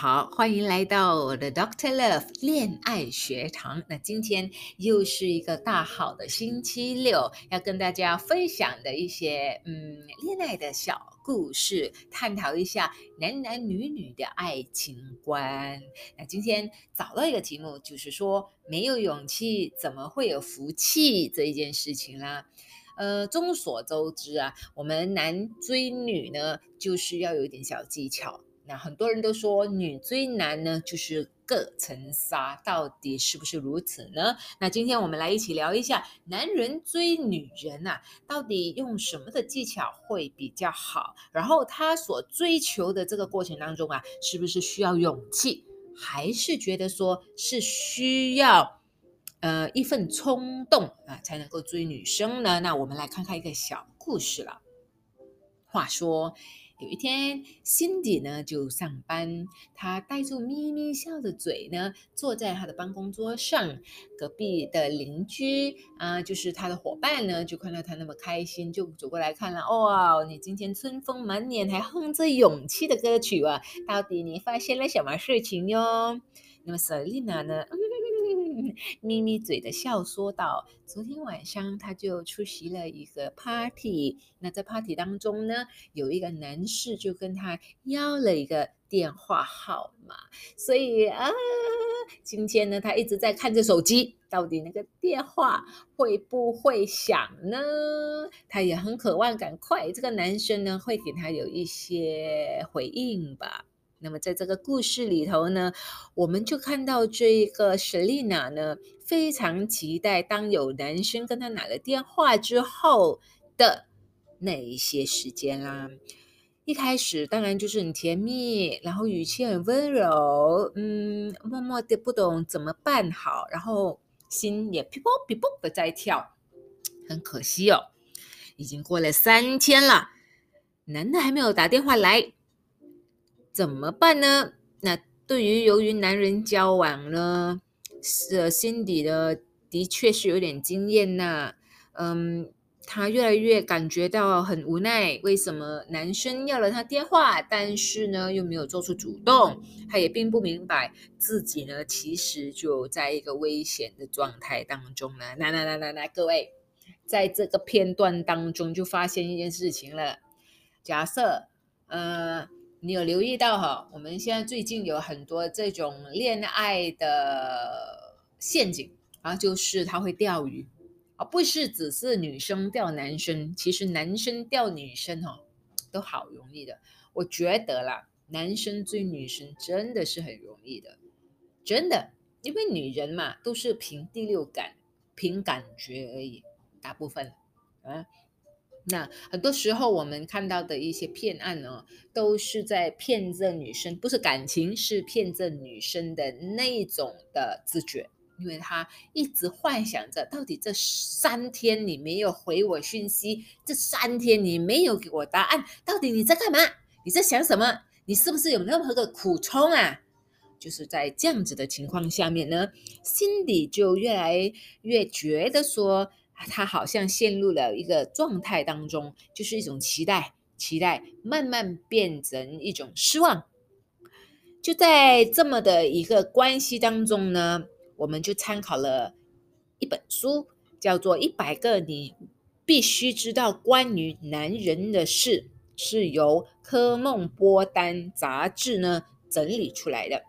好，欢迎来到我的 Doctor Love 恋爱学堂。那今天又是一个大好的星期六，要跟大家分享的一些嗯恋爱的小故事，探讨一下男男女女的爱情观。那今天找到一个题目，就是说没有勇气怎么会有福气这一件事情啦。呃，众所周知啊，我们男追女呢，就是要有点小技巧。那很多人都说女追男呢，就是各层纱，到底是不是如此呢？那今天我们来一起聊一下，男人追女人啊，到底用什么的技巧会比较好？然后他所追求的这个过程当中啊，是不是需要勇气，还是觉得说是需要呃一份冲动啊才能够追女生呢？那我们来看看一个小故事了。话说。有一天辛迪呢就上班，他带着咪咪笑的嘴呢，坐在他的办公桌上。隔壁的邻居啊，就是他的伙伴呢，就看到他那么开心，就走过来看了。哇，你今天春风满脸，还哼着勇气的歌曲啊！到底你发现了什么事情哟？那么 Selina 呢？咪咪嘴的笑说道：“昨天晚上他就出席了一个 party，那在 party 当中呢，有一个男士就跟他要了一个电话号码，所以啊，今天呢，他一直在看着手机，到底那个电话会不会响呢？他也很渴望赶快这个男生呢会给他有一些回应吧。”那么在这个故事里头呢，我们就看到这一个 Selina 呢，非常期待当有男生跟她打了电话之后的那一些时间啦。一开始当然就是很甜蜜，然后语气很温柔，嗯，默默的不懂怎么办好，然后心也噼啵噼啵的在跳。很可惜哦，已经过了三天了，男的还没有打电话来。怎么办呢？那对于由于男人交往呢，是心底的的确是有点经验呐。嗯，他越来越感觉到很无奈。为什么男生要了他电话，但是呢又没有做出主动？他也并不明白自己呢其实就在一个危险的状态当中呢。来来来来来，各位，在这个片段当中就发现一件事情了。假设，呃。你有留意到哈？我们现在最近有很多这种恋爱的陷阱啊，就是他会钓鱼啊，不是只是女生钓男生，其实男生钓女生哈都好容易的。我觉得啦，男生追女生真的是很容易的，真的，因为女人嘛都是凭第六感、凭感觉而已，大部分啊。那很多时候我们看到的一些骗案呢，都是在骗这女生，不是感情，是骗这女生的那种的自觉，因为她一直幻想着，到底这三天你没有回我讯息，这三天你没有给我答案，到底你在干嘛？你在想什么？你是不是有任何的苦衷啊？就是在这样子的情况下面呢，心里就越来越觉得说。他好像陷入了一个状态当中，就是一种期待，期待慢慢变成一种失望。就在这么的一个关系当中呢，我们就参考了一本书，叫做《一百个你必须知道关于男人的事》，是由科梦波丹杂志呢整理出来的。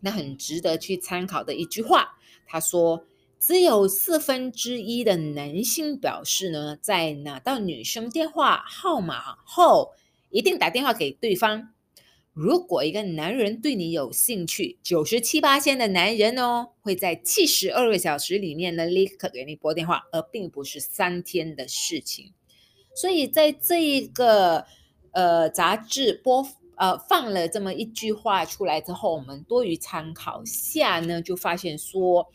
那很值得去参考的一句话，他说。只有四分之一的男性表示呢，在拿到女生电话号码后，一定打电话给对方。如果一个男人对你有兴趣，九十七八千的男人哦，会在七十二个小时里面呢立刻给你拨电话，而并不是三天的事情。所以在这一个呃杂志播呃放了这么一句话出来之后，我们多于参考下呢，就发现说。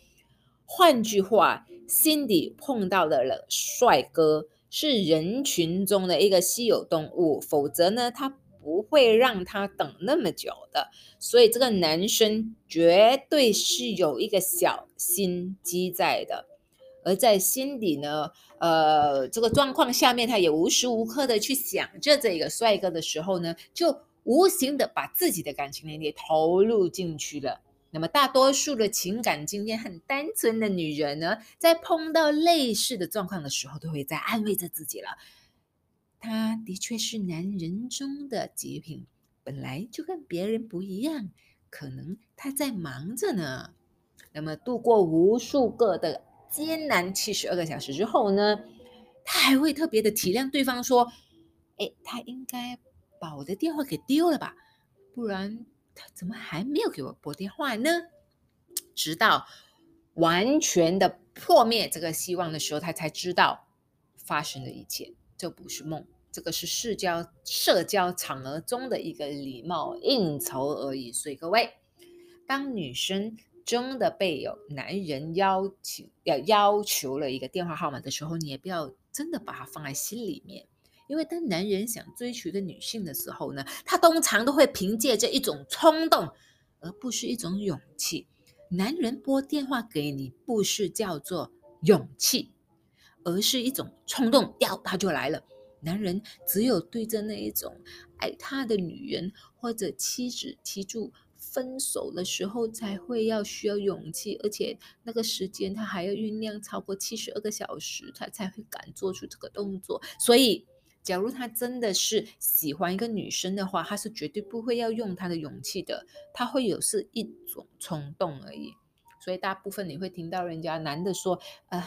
换句话，Cindy 碰到的了帅哥是人群中的一个稀有动物，否则呢，他不会让他等那么久的。所以这个男生绝对是有一个小心机在的。而在心底呢，呃，这个状况下面，他也无时无刻的去想着这个帅哥的时候呢，就无形的把自己的感情也投入进去了。那么，大多数的情感经验很单纯的女人呢，在碰到类似的状况的时候，都会在安慰着自己了。他的确是男人中的极品，本来就跟别人不一样，可能他在忙着呢。那么，度过无数个的艰难七十二个小时之后呢，他还会特别的体谅对方，说：“哎，他应该把我的电话给丢了吧？不然。”他怎么还没有给我拨电话呢？直到完全的破灭这个希望的时候，他才知道发生的一切，这不是梦，这个是社交社交场合中的一个礼貌应酬而已。所以各位，当女生真的被有男人要求要要求了一个电话号码的时候，你也不要真的把它放在心里面。因为当男人想追求一个女性的时候呢，他通常都会凭借着一种冲动，而不是一种勇气。男人拨电话给你，不是叫做勇气，而是一种冲动，要他就来了。男人只有对着那一种爱他的女人或者妻子提出分手的时候，才会要需要勇气，而且那个时间他还要酝酿超过七十二个小时，他才会敢做出这个动作。所以。假如他真的是喜欢一个女生的话，他是绝对不会要用他的勇气的，他会有是一种冲动而已。所以大部分你会听到人家男的说：“呃，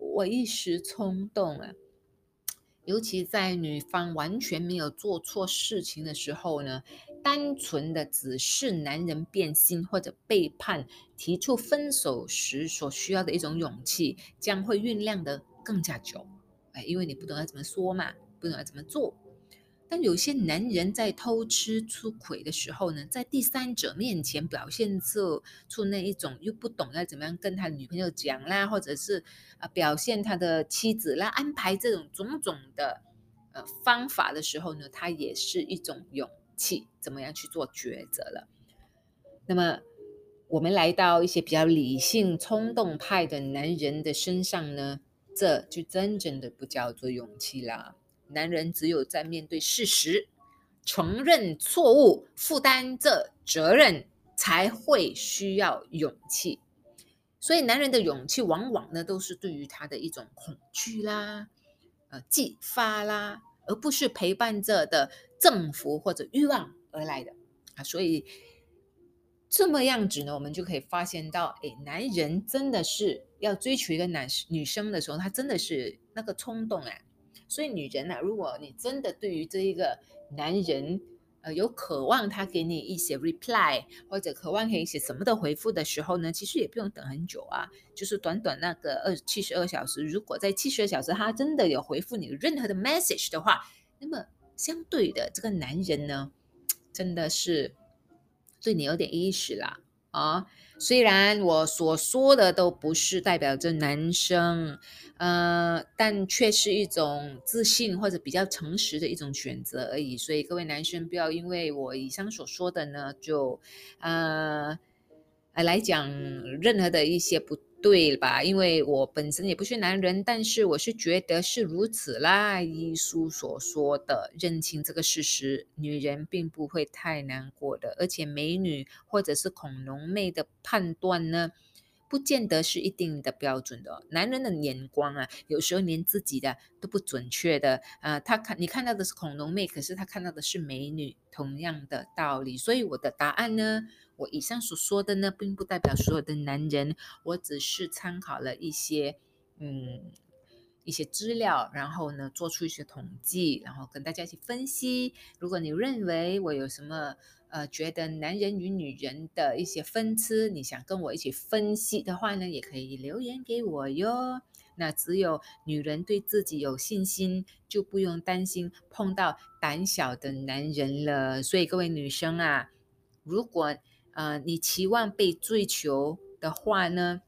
我一时冲动啊。”尤其在女方完全没有做错事情的时候呢，单纯的只是男人变心或者背叛、提出分手时所需要的一种勇气，将会酝酿的更加久。哎，因为你不懂要怎么说嘛。不懂要怎么做，但有些男人在偷吃出轨的时候呢，在第三者面前表现出出那一种又不懂要怎么样跟他女朋友讲啦，或者是啊表现他的妻子啦，安排这种种种的呃方法的时候呢，他也是一种勇气，怎么样去做抉择了。那么我们来到一些比较理性冲动派的男人的身上呢，这就真正的不叫做勇气啦。男人只有在面对事实、承认错误、负担这责任，才会需要勇气。所以，男人的勇气往往呢，都是对于他的一种恐惧啦、呃，激发啦，而不是陪伴着的政福或者欲望而来的啊。所以，这么样子呢，我们就可以发现到，哎，男人真的是要追求一个男女生的时候，他真的是那个冲动哎。所以，女人呐，如果你真的对于这一个男人，呃，有渴望他给你一些 reply，或者渴望给一些什么的回复的时候呢，其实也不用等很久啊，就是短短那个二七十二小时，如果在七十二小时他真的有回复你任何的 message 的话，那么相对的这个男人呢，真的是对你有点意识啦。啊，虽然我所说的都不是代表着男生，呃，但却是一种自信或者比较诚实的一种选择而已。所以各位男生不要因为我以上所说的呢，就呃来讲任何的一些不。对吧？因为我本身也不是男人，但是我是觉得是如此啦。医书所说的，认清这个事实，女人并不会太难过的。而且美女或者是恐龙妹的判断呢，不见得是一定的标准的。男人的眼光啊，有时候连自己的都不准确的啊。他看你看到的是恐龙妹，可是他看到的是美女，同样的道理。所以我的答案呢？我以上所说的呢，并不代表所有的男人，我只是参考了一些，嗯，一些资料，然后呢，做出一些统计，然后跟大家一起分析。如果你认为我有什么，呃，觉得男人与女人的一些分支，你想跟我一起分析的话呢，也可以留言给我哟。那只有女人对自己有信心，就不用担心碰到胆小的男人了。所以各位女生啊，如果呃，你期望被追求的话呢，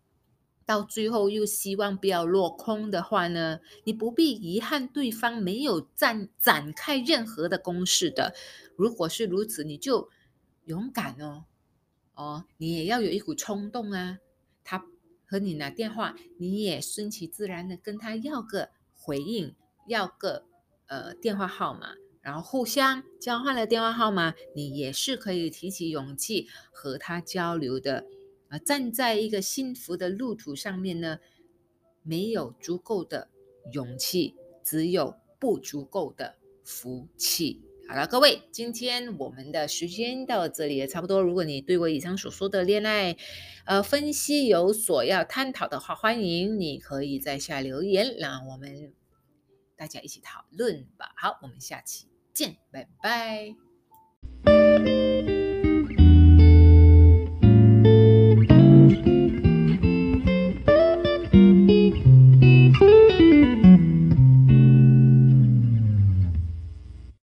到最后又希望不要落空的话呢，你不必遗憾对方没有展展开任何的攻势的。如果是如此，你就勇敢哦，哦，你也要有一股冲动啊。他和你拿电话，你也顺其自然的跟他要个回应，要个呃电话号码。然后互相交换了电话号码，你也是可以提起勇气和他交流的。啊，站在一个幸福的路途上面呢，没有足够的勇气，只有不足够的福气。好了，各位，今天我们的时间到这里也差不多。如果你对我以上所说的恋爱，呃，分析有所要探讨的话，欢迎你可以在下留言，让我们大家一起讨论吧。好，我们下期见，拜拜。